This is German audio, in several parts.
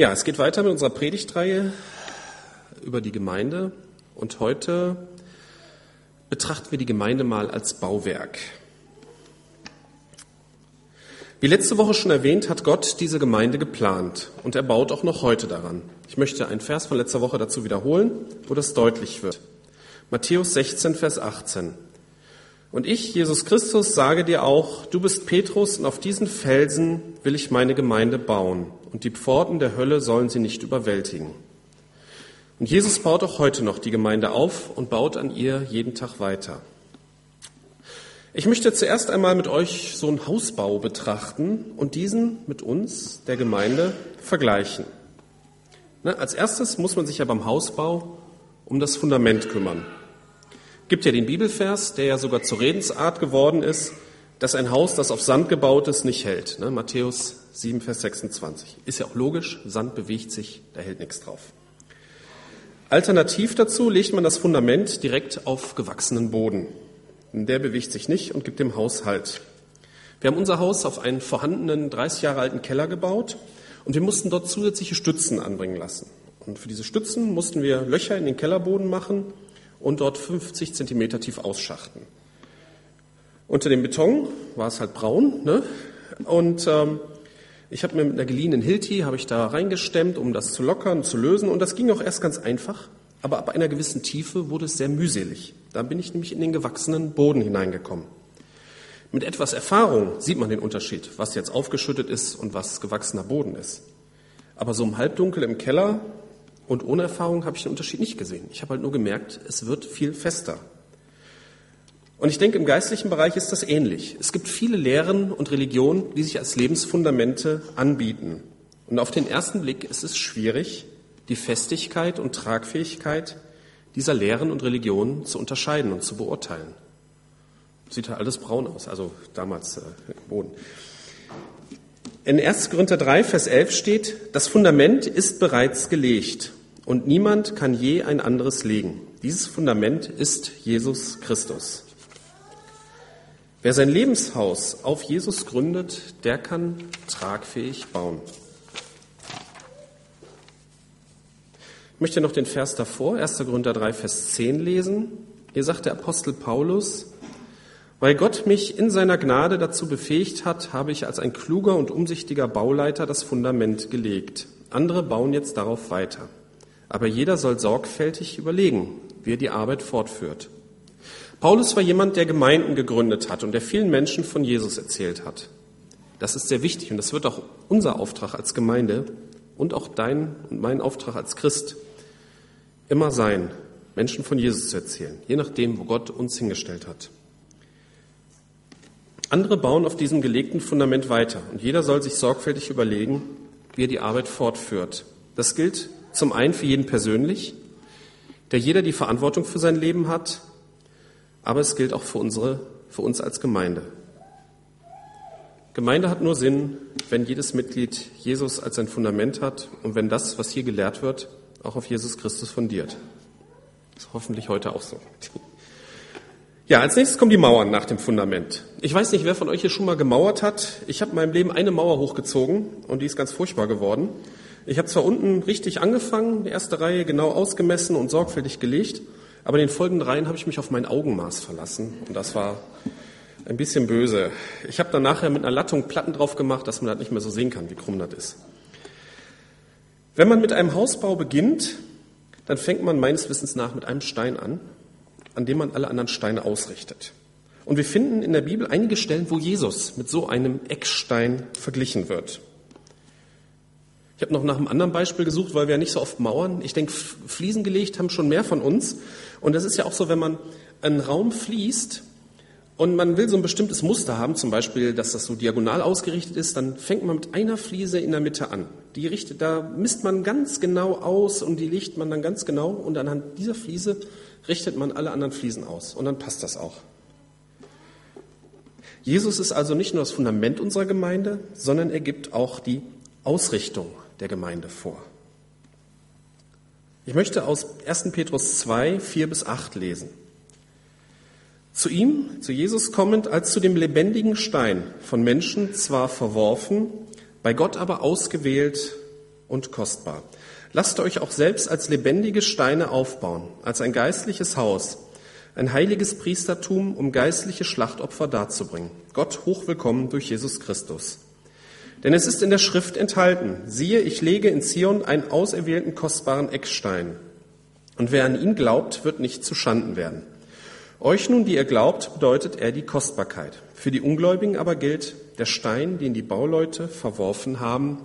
Ja, es geht weiter mit unserer Predigtreihe über die Gemeinde und heute betrachten wir die Gemeinde mal als Bauwerk. Wie letzte Woche schon erwähnt, hat Gott diese Gemeinde geplant und er baut auch noch heute daran. Ich möchte einen Vers von letzter Woche dazu wiederholen, wo das deutlich wird. Matthäus 16, Vers 18. Und ich, Jesus Christus, sage dir auch, du bist Petrus und auf diesen Felsen will ich meine Gemeinde bauen und die Pforten der Hölle sollen sie nicht überwältigen. Und Jesus baut auch heute noch die Gemeinde auf und baut an ihr jeden Tag weiter. Ich möchte zuerst einmal mit euch so einen Hausbau betrachten und diesen mit uns, der Gemeinde, vergleichen. Ne, als erstes muss man sich ja beim Hausbau um das Fundament kümmern. Gibt ja den Bibelvers, der ja sogar zur Redensart geworden ist, dass ein Haus, das auf Sand gebaut ist, nicht hält. Ne? Matthäus 7, Vers 26. Ist ja auch logisch, Sand bewegt sich, da hält nichts drauf. Alternativ dazu legt man das Fundament direkt auf gewachsenen Boden. Der bewegt sich nicht und gibt dem Haus Halt. Wir haben unser Haus auf einen vorhandenen 30 Jahre alten Keller gebaut und wir mussten dort zusätzliche Stützen anbringen lassen. Und für diese Stützen mussten wir Löcher in den Kellerboden machen und dort 50 Zentimeter tief ausschachten. Unter dem Beton war es halt braun, ne? Und ähm, ich habe mir mit einer geliehenen Hilti habe ich da reingestemmt, um das zu lockern, zu lösen. Und das ging auch erst ganz einfach, aber ab einer gewissen Tiefe wurde es sehr mühselig. Da bin ich nämlich in den gewachsenen Boden hineingekommen. Mit etwas Erfahrung sieht man den Unterschied, was jetzt aufgeschüttet ist und was gewachsener Boden ist. Aber so im Halbdunkel im Keller und ohne Erfahrung habe ich den Unterschied nicht gesehen. Ich habe halt nur gemerkt, es wird viel fester. Und ich denke, im geistlichen Bereich ist das ähnlich. Es gibt viele Lehren und Religionen, die sich als Lebensfundamente anbieten. Und auf den ersten Blick ist es schwierig, die Festigkeit und Tragfähigkeit dieser Lehren und Religionen zu unterscheiden und zu beurteilen. Sieht ja alles braun aus, also damals äh, im Boden. In 1. Korinther 3, Vers 11 steht, das Fundament ist bereits gelegt und niemand kann je ein anderes legen. Dieses Fundament ist Jesus Christus. Wer sein Lebenshaus auf Jesus gründet, der kann tragfähig bauen. Ich möchte noch den Vers davor, 1. Korinther 3, Vers 10 lesen. Hier sagt der Apostel Paulus, weil Gott mich in seiner Gnade dazu befähigt hat, habe ich als ein kluger und umsichtiger Bauleiter das Fundament gelegt. Andere bauen jetzt darauf weiter. Aber jeder soll sorgfältig überlegen, wie er die Arbeit fortführt. Paulus war jemand, der Gemeinden gegründet hat und der vielen Menschen von Jesus erzählt hat. Das ist sehr wichtig und das wird auch unser Auftrag als Gemeinde und auch dein und mein Auftrag als Christ immer sein, Menschen von Jesus zu erzählen, je nachdem, wo Gott uns hingestellt hat. Andere bauen auf diesem gelegten Fundament weiter und jeder soll sich sorgfältig überlegen, wie er die Arbeit fortführt. Das gilt zum einen für jeden persönlich, der jeder die Verantwortung für sein Leben hat, aber es gilt auch für, unsere, für uns als Gemeinde. Gemeinde hat nur Sinn, wenn jedes Mitglied Jesus als sein Fundament hat und wenn das, was hier gelehrt wird, auch auf Jesus Christus fundiert. Das ist hoffentlich heute auch so. Ja, als nächstes kommen die Mauern nach dem Fundament. Ich weiß nicht, wer von euch hier schon mal gemauert hat. Ich habe in meinem Leben eine Mauer hochgezogen und die ist ganz furchtbar geworden. Ich habe zwar unten richtig angefangen, die erste Reihe genau ausgemessen und sorgfältig gelegt, aber in den folgenden Reihen habe ich mich auf mein Augenmaß verlassen und das war ein bisschen böse. Ich habe dann nachher mit einer Lattung Platten drauf gemacht, dass man das nicht mehr so sehen kann, wie krumm das ist. Wenn man mit einem Hausbau beginnt, dann fängt man meines Wissens nach mit einem Stein an, an dem man alle anderen Steine ausrichtet. Und wir finden in der Bibel einige Stellen, wo Jesus mit so einem Eckstein verglichen wird. Ich habe noch nach einem anderen Beispiel gesucht, weil wir ja nicht so oft Mauern. Ich denke, Fliesen gelegt haben schon mehr von uns. Und das ist ja auch so, wenn man einen Raum fließt und man will so ein bestimmtes Muster haben, zum Beispiel, dass das so diagonal ausgerichtet ist, dann fängt man mit einer Fliese in der Mitte an. Die richtet, da misst man ganz genau aus und die legt man dann ganz genau und anhand dieser Fliese richtet man alle anderen Fliesen aus und dann passt das auch. Jesus ist also nicht nur das Fundament unserer Gemeinde, sondern er gibt auch die Ausrichtung der Gemeinde vor. Ich möchte aus 1. Petrus 2, 4 bis 8 lesen. Zu ihm, zu Jesus kommend, als zu dem lebendigen Stein, von Menschen zwar verworfen, bei Gott aber ausgewählt und kostbar. Lasst euch auch selbst als lebendige Steine aufbauen, als ein geistliches Haus, ein heiliges Priestertum, um geistliche Schlachtopfer darzubringen. Gott hochwillkommen durch Jesus Christus. Denn es ist in der Schrift enthalten, siehe, ich lege in Zion einen auserwählten kostbaren Eckstein. Und wer an ihn glaubt, wird nicht zu Schanden werden. Euch nun, die ihr glaubt, bedeutet er die Kostbarkeit. Für die Ungläubigen aber gilt, der Stein, den die Bauleute verworfen haben,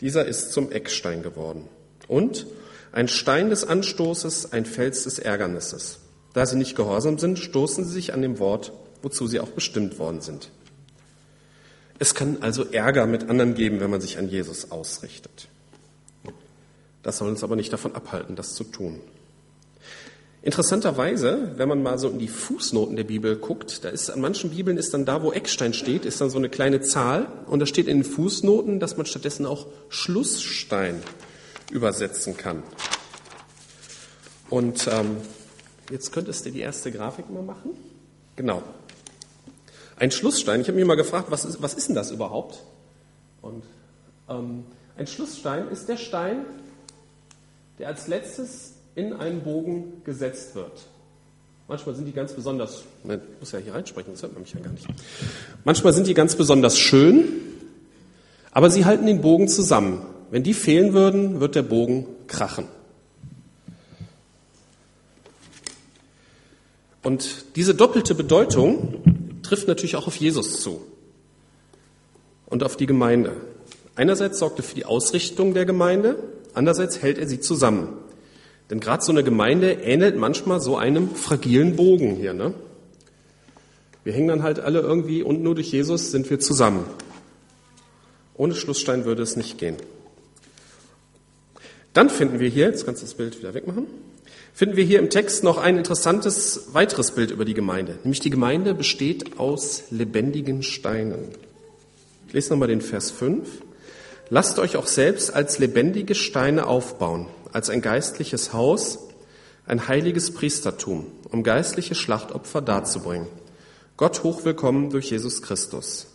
dieser ist zum Eckstein geworden. Und ein Stein des Anstoßes, ein Fels des Ärgernisses. Da sie nicht gehorsam sind, stoßen sie sich an dem Wort, wozu sie auch bestimmt worden sind. Es kann also Ärger mit anderen geben, wenn man sich an Jesus ausrichtet. Das soll uns aber nicht davon abhalten, das zu tun. Interessanterweise, wenn man mal so in die Fußnoten der Bibel guckt, da ist an manchen Bibeln ist dann da, wo Eckstein steht, ist dann so eine kleine Zahl und da steht in den Fußnoten, dass man stattdessen auch Schlussstein übersetzen kann. Und ähm, jetzt könntest du die erste Grafik mal machen. Genau. Ein Schlussstein. Ich habe mich mal gefragt, was ist, was ist denn das überhaupt? Und ähm, ein Schlussstein ist der Stein, der als letztes in einen Bogen gesetzt wird. Manchmal sind die ganz besonders, ich muss ja hier reinsprechen, das hört man mich ja gar nicht. Manchmal sind die ganz besonders schön, aber sie halten den Bogen zusammen. Wenn die fehlen würden, wird der Bogen krachen. Und diese doppelte Bedeutung trifft natürlich auch auf Jesus zu und auf die Gemeinde. Einerseits sorgt er für die Ausrichtung der Gemeinde, andererseits hält er sie zusammen. Denn gerade so eine Gemeinde ähnelt manchmal so einem fragilen Bogen hier. Ne? Wir hängen dann halt alle irgendwie und nur durch Jesus sind wir zusammen. Ohne Schlussstein würde es nicht gehen. Dann finden wir hier, jetzt kannst du das Bild wieder wegmachen, finden wir hier im Text noch ein interessantes weiteres Bild über die Gemeinde. Nämlich die Gemeinde besteht aus lebendigen Steinen. Ich lese nochmal den Vers 5. Lasst euch auch selbst als lebendige Steine aufbauen, als ein geistliches Haus, ein heiliges Priestertum, um geistliche Schlachtopfer darzubringen. Gott hochwillkommen durch Jesus Christus.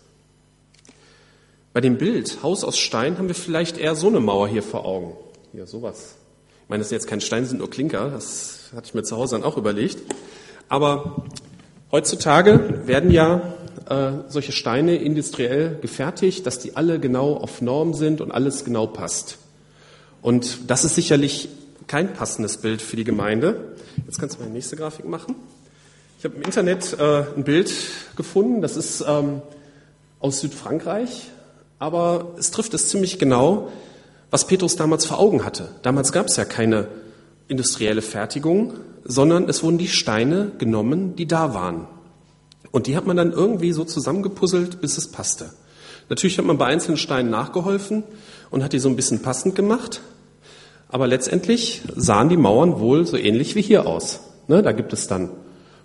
Bei dem Bild Haus aus Stein haben wir vielleicht eher so eine Mauer hier vor Augen. Hier sowas. Ich meine, das sind jetzt kein Stein, sind nur Klinker. Das hatte ich mir zu Hause dann auch überlegt. Aber heutzutage werden ja äh, solche Steine industriell gefertigt, dass die alle genau auf Norm sind und alles genau passt. Und das ist sicherlich kein passendes Bild für die Gemeinde. Jetzt kannst du die nächste Grafik machen. Ich habe im Internet äh, ein Bild gefunden, das ist ähm, aus Südfrankreich, aber es trifft es ziemlich genau, was Petrus damals vor Augen hatte. Damals gab es ja keine industrielle Fertigung, sondern es wurden die Steine genommen, die da waren. Und die hat man dann irgendwie so zusammengepuzzelt, bis es passte. Natürlich hat man bei einzelnen Steinen nachgeholfen und hat die so ein bisschen passend gemacht. Aber letztendlich sahen die Mauern wohl so ähnlich wie hier aus. Ne, da gibt es dann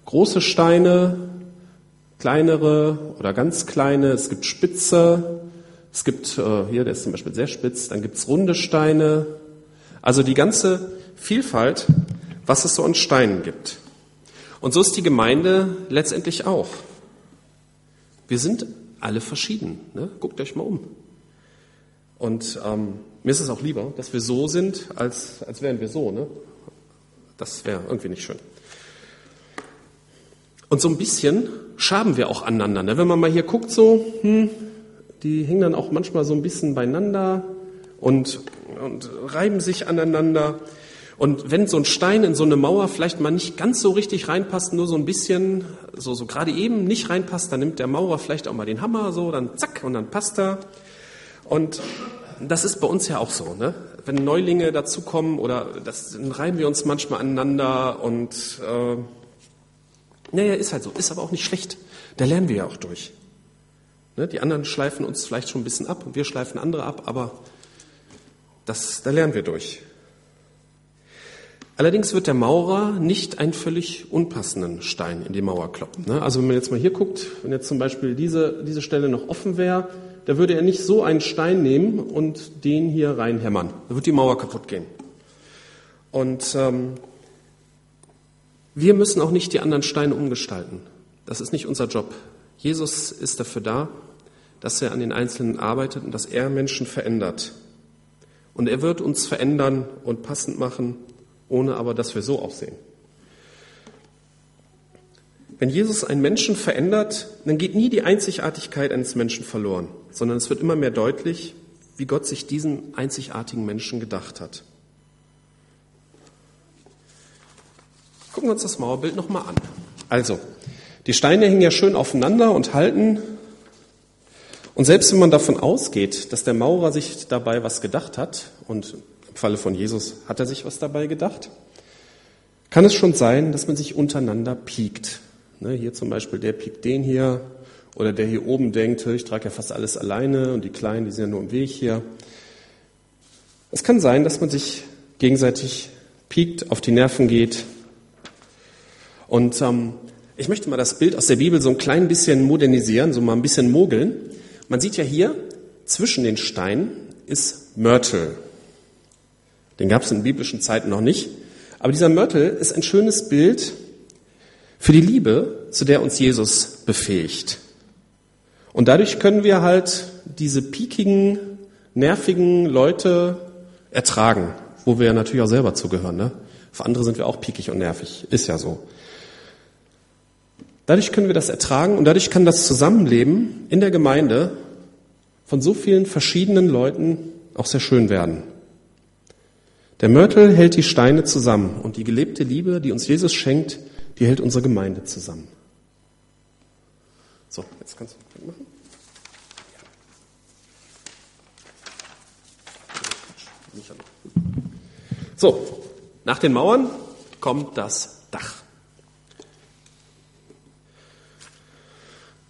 große Steine, kleinere oder ganz kleine, es gibt spitze, es gibt, äh, hier, der ist zum Beispiel sehr spitz, dann gibt es runde Steine. Also die ganze Vielfalt, was es so an Steinen gibt. Und so ist die Gemeinde letztendlich auch. Wir sind alle verschieden. Ne? Guckt euch mal um. Und ähm, mir ist es auch lieber, dass wir so sind, als, als wären wir so. Ne? Das wäre irgendwie nicht schön. Und so ein bisschen schaben wir auch aneinander. Ne? Wenn man mal hier guckt, so, hm, die hängen dann auch manchmal so ein bisschen beieinander und, und reiben sich aneinander. Und wenn so ein Stein in so eine Mauer vielleicht mal nicht ganz so richtig reinpasst, nur so ein bisschen, so, so gerade eben nicht reinpasst, dann nimmt der Maurer vielleicht auch mal den Hammer so, dann zack und dann passt er. Und das ist bei uns ja auch so, ne? Wenn Neulinge dazukommen oder das, dann reiben wir uns manchmal aneinander und äh, naja, ist halt so, ist aber auch nicht schlecht. Da lernen wir ja auch durch. Ne? Die anderen schleifen uns vielleicht schon ein bisschen ab und wir schleifen andere ab, aber das, da lernen wir durch. Allerdings wird der Maurer nicht einen völlig unpassenden Stein in die Mauer kloppen. Ne? Also wenn man jetzt mal hier guckt, wenn jetzt zum Beispiel diese, diese Stelle noch offen wäre, da würde er nicht so einen Stein nehmen und den hier reinhämmern. Da wird die Mauer kaputt gehen. Und ähm, wir müssen auch nicht die anderen Steine umgestalten. Das ist nicht unser Job. Jesus ist dafür da, dass er an den Einzelnen arbeitet und dass er Menschen verändert. Und er wird uns verändern und passend machen, ohne aber, dass wir so aussehen. Wenn Jesus einen Menschen verändert, dann geht nie die Einzigartigkeit eines Menschen verloren, sondern es wird immer mehr deutlich, wie Gott sich diesen einzigartigen Menschen gedacht hat. Gucken wir uns das Mauerbild nochmal an. Also, die Steine hängen ja schön aufeinander und halten. Und selbst wenn man davon ausgeht, dass der Maurer sich dabei was gedacht hat, und im Falle von Jesus hat er sich was dabei gedacht, kann es schon sein, dass man sich untereinander piekt. Ne, hier zum Beispiel, der piekt den hier, oder der hier oben denkt, ich trage ja fast alles alleine und die Kleinen, die sind ja nur im Weg hier. Es kann sein, dass man sich gegenseitig piekt, auf die Nerven geht, und ähm, ich möchte mal das Bild aus der Bibel so ein klein bisschen modernisieren, so mal ein bisschen mogeln. Man sieht ja hier, zwischen den Steinen ist Mörtel. Den gab es in biblischen Zeiten noch nicht. Aber dieser Mörtel ist ein schönes Bild für die Liebe, zu der uns Jesus befähigt. Und dadurch können wir halt diese piekigen, nervigen Leute ertragen, wo wir ja natürlich auch selber zugehören. Ne? Für andere sind wir auch piekig und nervig, ist ja so. Dadurch können wir das ertragen und dadurch kann das Zusammenleben in der Gemeinde von so vielen verschiedenen Leuten auch sehr schön werden. Der Mörtel hält die Steine zusammen und die gelebte Liebe, die uns Jesus schenkt, die hält unsere Gemeinde zusammen. So, jetzt kannst du machen. So, nach den Mauern kommt das Dach.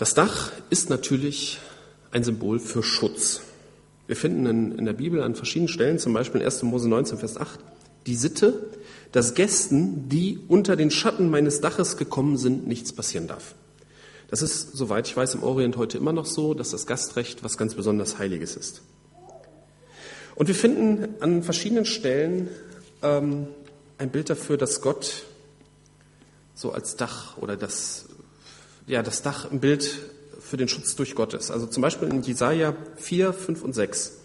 Das Dach ist natürlich ein Symbol für Schutz. Wir finden in, in, der Bibel an verschiedenen Stellen, zum Beispiel in 1. Mose 19, Vers 8, die Sitte, dass Gästen, die unter den Schatten meines Daches gekommen sind, nichts passieren darf. Das ist, soweit ich weiß, im Orient heute immer noch so, dass das Gastrecht was ganz besonders Heiliges ist. Und wir finden an verschiedenen Stellen ähm, ein Bild dafür, dass Gott so als Dach oder das ja, das Dach im Bild für den Schutz durch Gottes. Also zum Beispiel in Jesaja 4, 5 und 6.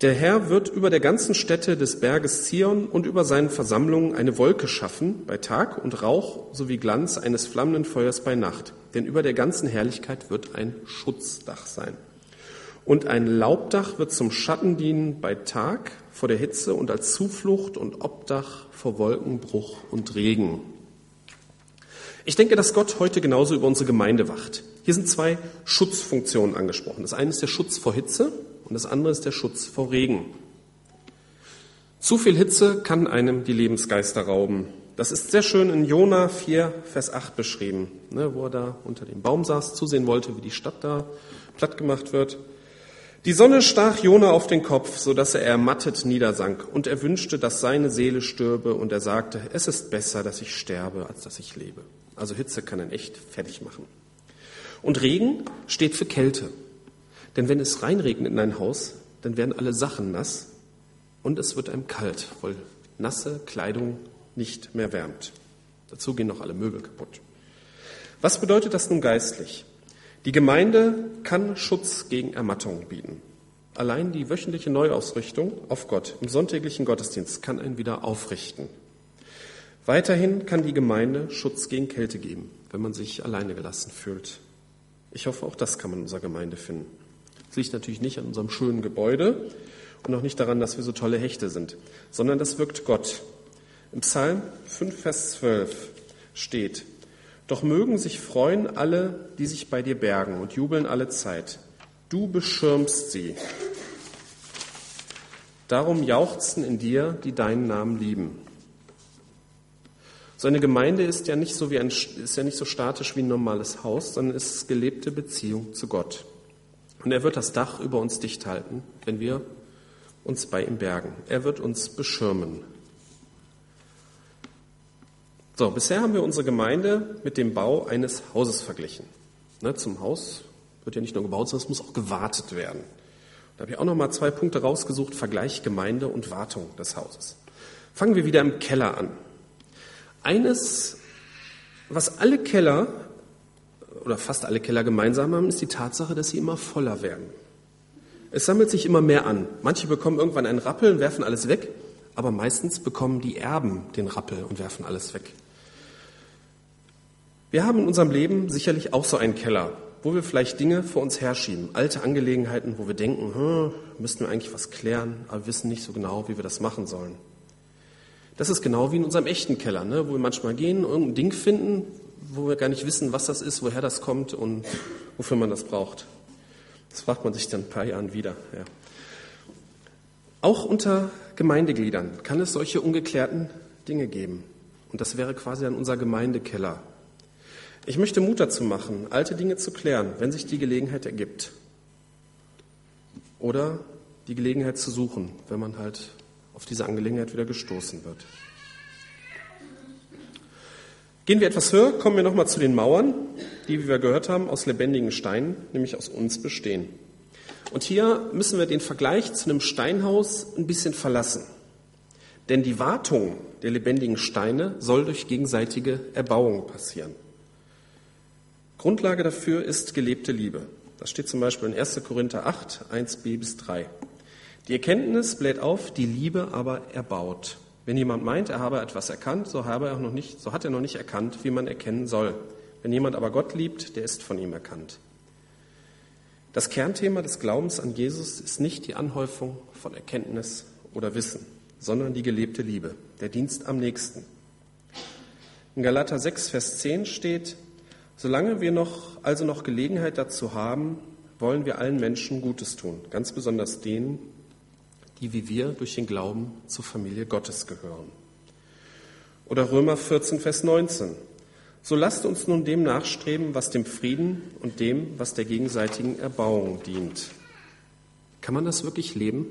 Der Herr wird über der ganzen Stätte des Berges Zion und über seinen Versammlungen eine Wolke schaffen bei Tag und Rauch sowie Glanz eines flammenden Feuers bei Nacht. Denn über der ganzen Herrlichkeit wird ein Schutzdach sein. Und ein Laubdach wird zum Schatten dienen bei Tag vor der Hitze und als Zuflucht und Obdach vor Wolkenbruch und Regen. Ich denke, dass Gott heute genauso über unsere Gemeinde wacht. Hier sind zwei Schutzfunktionen angesprochen. Das eine ist der Schutz vor Hitze und das andere ist der Schutz vor Regen. Zu viel Hitze kann einem die Lebensgeister rauben. Das ist sehr schön in Jona 4, Vers 8 beschrieben, ne, wo er da unter dem Baum saß, zusehen wollte, wie die Stadt da platt gemacht wird. Die Sonne stach Jona auf den Kopf, so dass er ermattet niedersank, und er wünschte, dass seine Seele stürbe, und er sagte, es ist besser, dass ich sterbe, als dass ich lebe. Also Hitze kann einen echt fertig machen. Und Regen steht für Kälte. Denn wenn es reinregnet in ein Haus, dann werden alle Sachen nass und es wird einem kalt, weil nasse Kleidung nicht mehr wärmt. Dazu gehen noch alle Möbel kaputt. Was bedeutet das nun geistlich? Die Gemeinde kann Schutz gegen Ermattung bieten. Allein die wöchentliche Neuausrichtung auf Gott im sonntäglichen Gottesdienst kann einen wieder aufrichten. Weiterhin kann die Gemeinde Schutz gegen Kälte geben, wenn man sich alleine gelassen fühlt. Ich hoffe, auch das kann man in unserer Gemeinde finden. Es liegt natürlich nicht an unserem schönen Gebäude und auch nicht daran, dass wir so tolle Hechte sind, sondern das wirkt Gott. Im Psalm 5, Vers 12 steht, Doch mögen sich freuen alle, die sich bei dir bergen und jubeln alle Zeit. Du beschirmst sie. Darum jauchzen in dir, die deinen Namen lieben. So eine Gemeinde ist ja nicht so, wie ein, ist ja nicht so statisch wie ein normales Haus, sondern ist gelebte Beziehung zu Gott. Und er wird das Dach über uns dicht halten, wenn wir uns bei ihm bergen. Er wird uns beschirmen. So, bisher haben wir unsere Gemeinde mit dem Bau eines Hauses verglichen. Ne, zum Haus wird ja nicht nur gebaut, sondern es muss auch gewartet werden. Da habe ich auch noch mal zwei Punkte rausgesucht: Vergleich Gemeinde und Wartung des Hauses. Fangen wir wieder im Keller an. Eines, was alle Keller oder fast alle Keller gemeinsam haben, ist die Tatsache, dass sie immer voller werden. Es sammelt sich immer mehr an. Manche bekommen irgendwann einen Rappel und werfen alles weg, aber meistens bekommen die Erben den Rappel und werfen alles weg. Wir haben in unserem Leben sicherlich auch so einen Keller, wo wir vielleicht Dinge vor uns herschieben, alte Angelegenheiten, wo wir denken, hm, müssten wir eigentlich was klären, aber wissen nicht so genau, wie wir das machen sollen. Das ist genau wie in unserem echten Keller, ne, wo wir manchmal gehen, irgendein Ding finden, wo wir gar nicht wissen, was das ist, woher das kommt und wofür man das braucht. Das fragt man sich dann ein paar Jahren wieder. Ja. Auch unter Gemeindegliedern kann es solche ungeklärten Dinge geben. Und das wäre quasi dann unser Gemeindekeller. Ich möchte Mut dazu machen, alte Dinge zu klären, wenn sich die Gelegenheit ergibt. Oder die Gelegenheit zu suchen, wenn man halt auf diese Angelegenheit wieder gestoßen wird. Gehen wir etwas höher, kommen wir nochmal zu den Mauern, die, wie wir gehört haben, aus lebendigen Steinen, nämlich aus uns bestehen. Und hier müssen wir den Vergleich zu einem Steinhaus ein bisschen verlassen. Denn die Wartung der lebendigen Steine soll durch gegenseitige Erbauung passieren. Grundlage dafür ist gelebte Liebe. Das steht zum Beispiel in 1. Korinther 8, 1b bis 3. Die Erkenntnis bläht auf, die Liebe aber erbaut. Wenn jemand meint, er habe etwas erkannt, so, habe er noch nicht, so hat er noch nicht erkannt, wie man erkennen soll. Wenn jemand aber Gott liebt, der ist von ihm erkannt. Das Kernthema des Glaubens an Jesus ist nicht die Anhäufung von Erkenntnis oder Wissen, sondern die gelebte Liebe, der Dienst am nächsten. In Galater 6, Vers 10 steht, Solange wir noch, also noch Gelegenheit dazu haben, wollen wir allen Menschen Gutes tun, ganz besonders denen, die wie wir durch den Glauben zur Familie Gottes gehören. Oder Römer 14, Vers 19. So lasst uns nun dem nachstreben, was dem Frieden und dem, was der gegenseitigen Erbauung dient. Kann man das wirklich leben?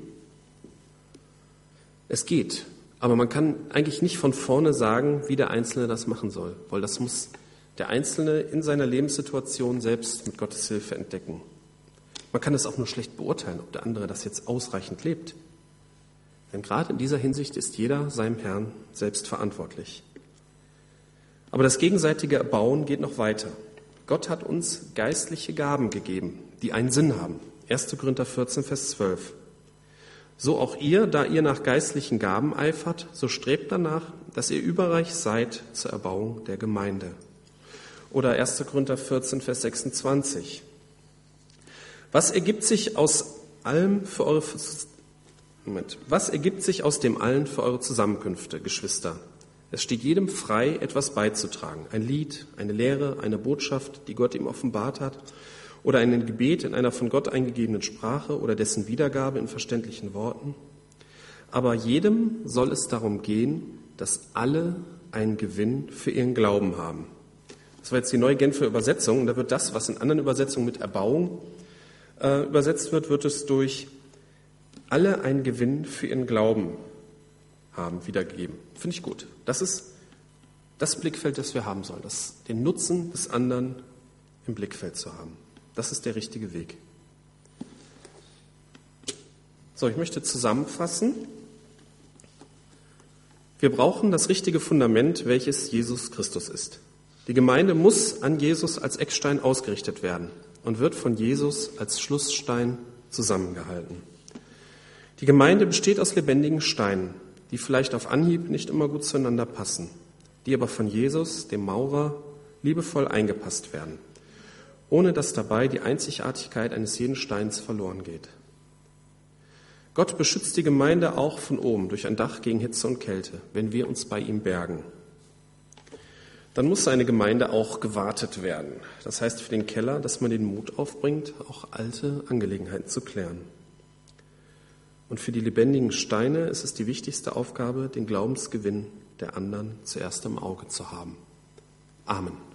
Es geht, aber man kann eigentlich nicht von vorne sagen, wie der Einzelne das machen soll, weil das muss der Einzelne in seiner Lebenssituation selbst mit Gottes Hilfe entdecken. Man kann es auch nur schlecht beurteilen, ob der andere das jetzt ausreichend lebt. Denn gerade in dieser Hinsicht ist jeder seinem Herrn selbst verantwortlich. Aber das gegenseitige Erbauen geht noch weiter. Gott hat uns geistliche Gaben gegeben, die einen Sinn haben. 1. Korinther 14, Vers 12. So auch ihr, da ihr nach geistlichen Gaben eifert, so strebt danach, dass ihr überreich seid zur Erbauung der Gemeinde. Oder 1. Korinther 14, Vers 26. Was ergibt sich aus allem für eure Moment. Was ergibt sich aus dem allen für eure Zusammenkünfte, Geschwister? Es steht jedem frei, etwas beizutragen. Ein Lied, eine Lehre, eine Botschaft, die Gott ihm offenbart hat, oder ein Gebet in einer von Gott eingegebenen Sprache oder dessen Wiedergabe in verständlichen Worten. Aber jedem soll es darum gehen, dass alle einen Gewinn für ihren Glauben haben. Das war jetzt die neue Genfer Übersetzung. Und da wird das, was in anderen Übersetzungen mit Erbauung äh, übersetzt wird, wird es durch alle einen Gewinn für ihren Glauben haben wiedergegeben. Finde ich gut. Das ist das Blickfeld, das wir haben sollen, das, den Nutzen des anderen im Blickfeld zu haben. Das ist der richtige Weg. So, ich möchte zusammenfassen. Wir brauchen das richtige Fundament, welches Jesus Christus ist. Die Gemeinde muss an Jesus als Eckstein ausgerichtet werden und wird von Jesus als Schlussstein zusammengehalten. Die Gemeinde besteht aus lebendigen Steinen, die vielleicht auf Anhieb nicht immer gut zueinander passen, die aber von Jesus, dem Maurer, liebevoll eingepasst werden, ohne dass dabei die Einzigartigkeit eines jeden Steins verloren geht. Gott beschützt die Gemeinde auch von oben durch ein Dach gegen Hitze und Kälte, wenn wir uns bei ihm bergen dann muss seine Gemeinde auch gewartet werden. Das heißt für den Keller, dass man den Mut aufbringt, auch alte Angelegenheiten zu klären. Und für die lebendigen Steine ist es die wichtigste Aufgabe, den Glaubensgewinn der anderen zuerst im Auge zu haben. Amen.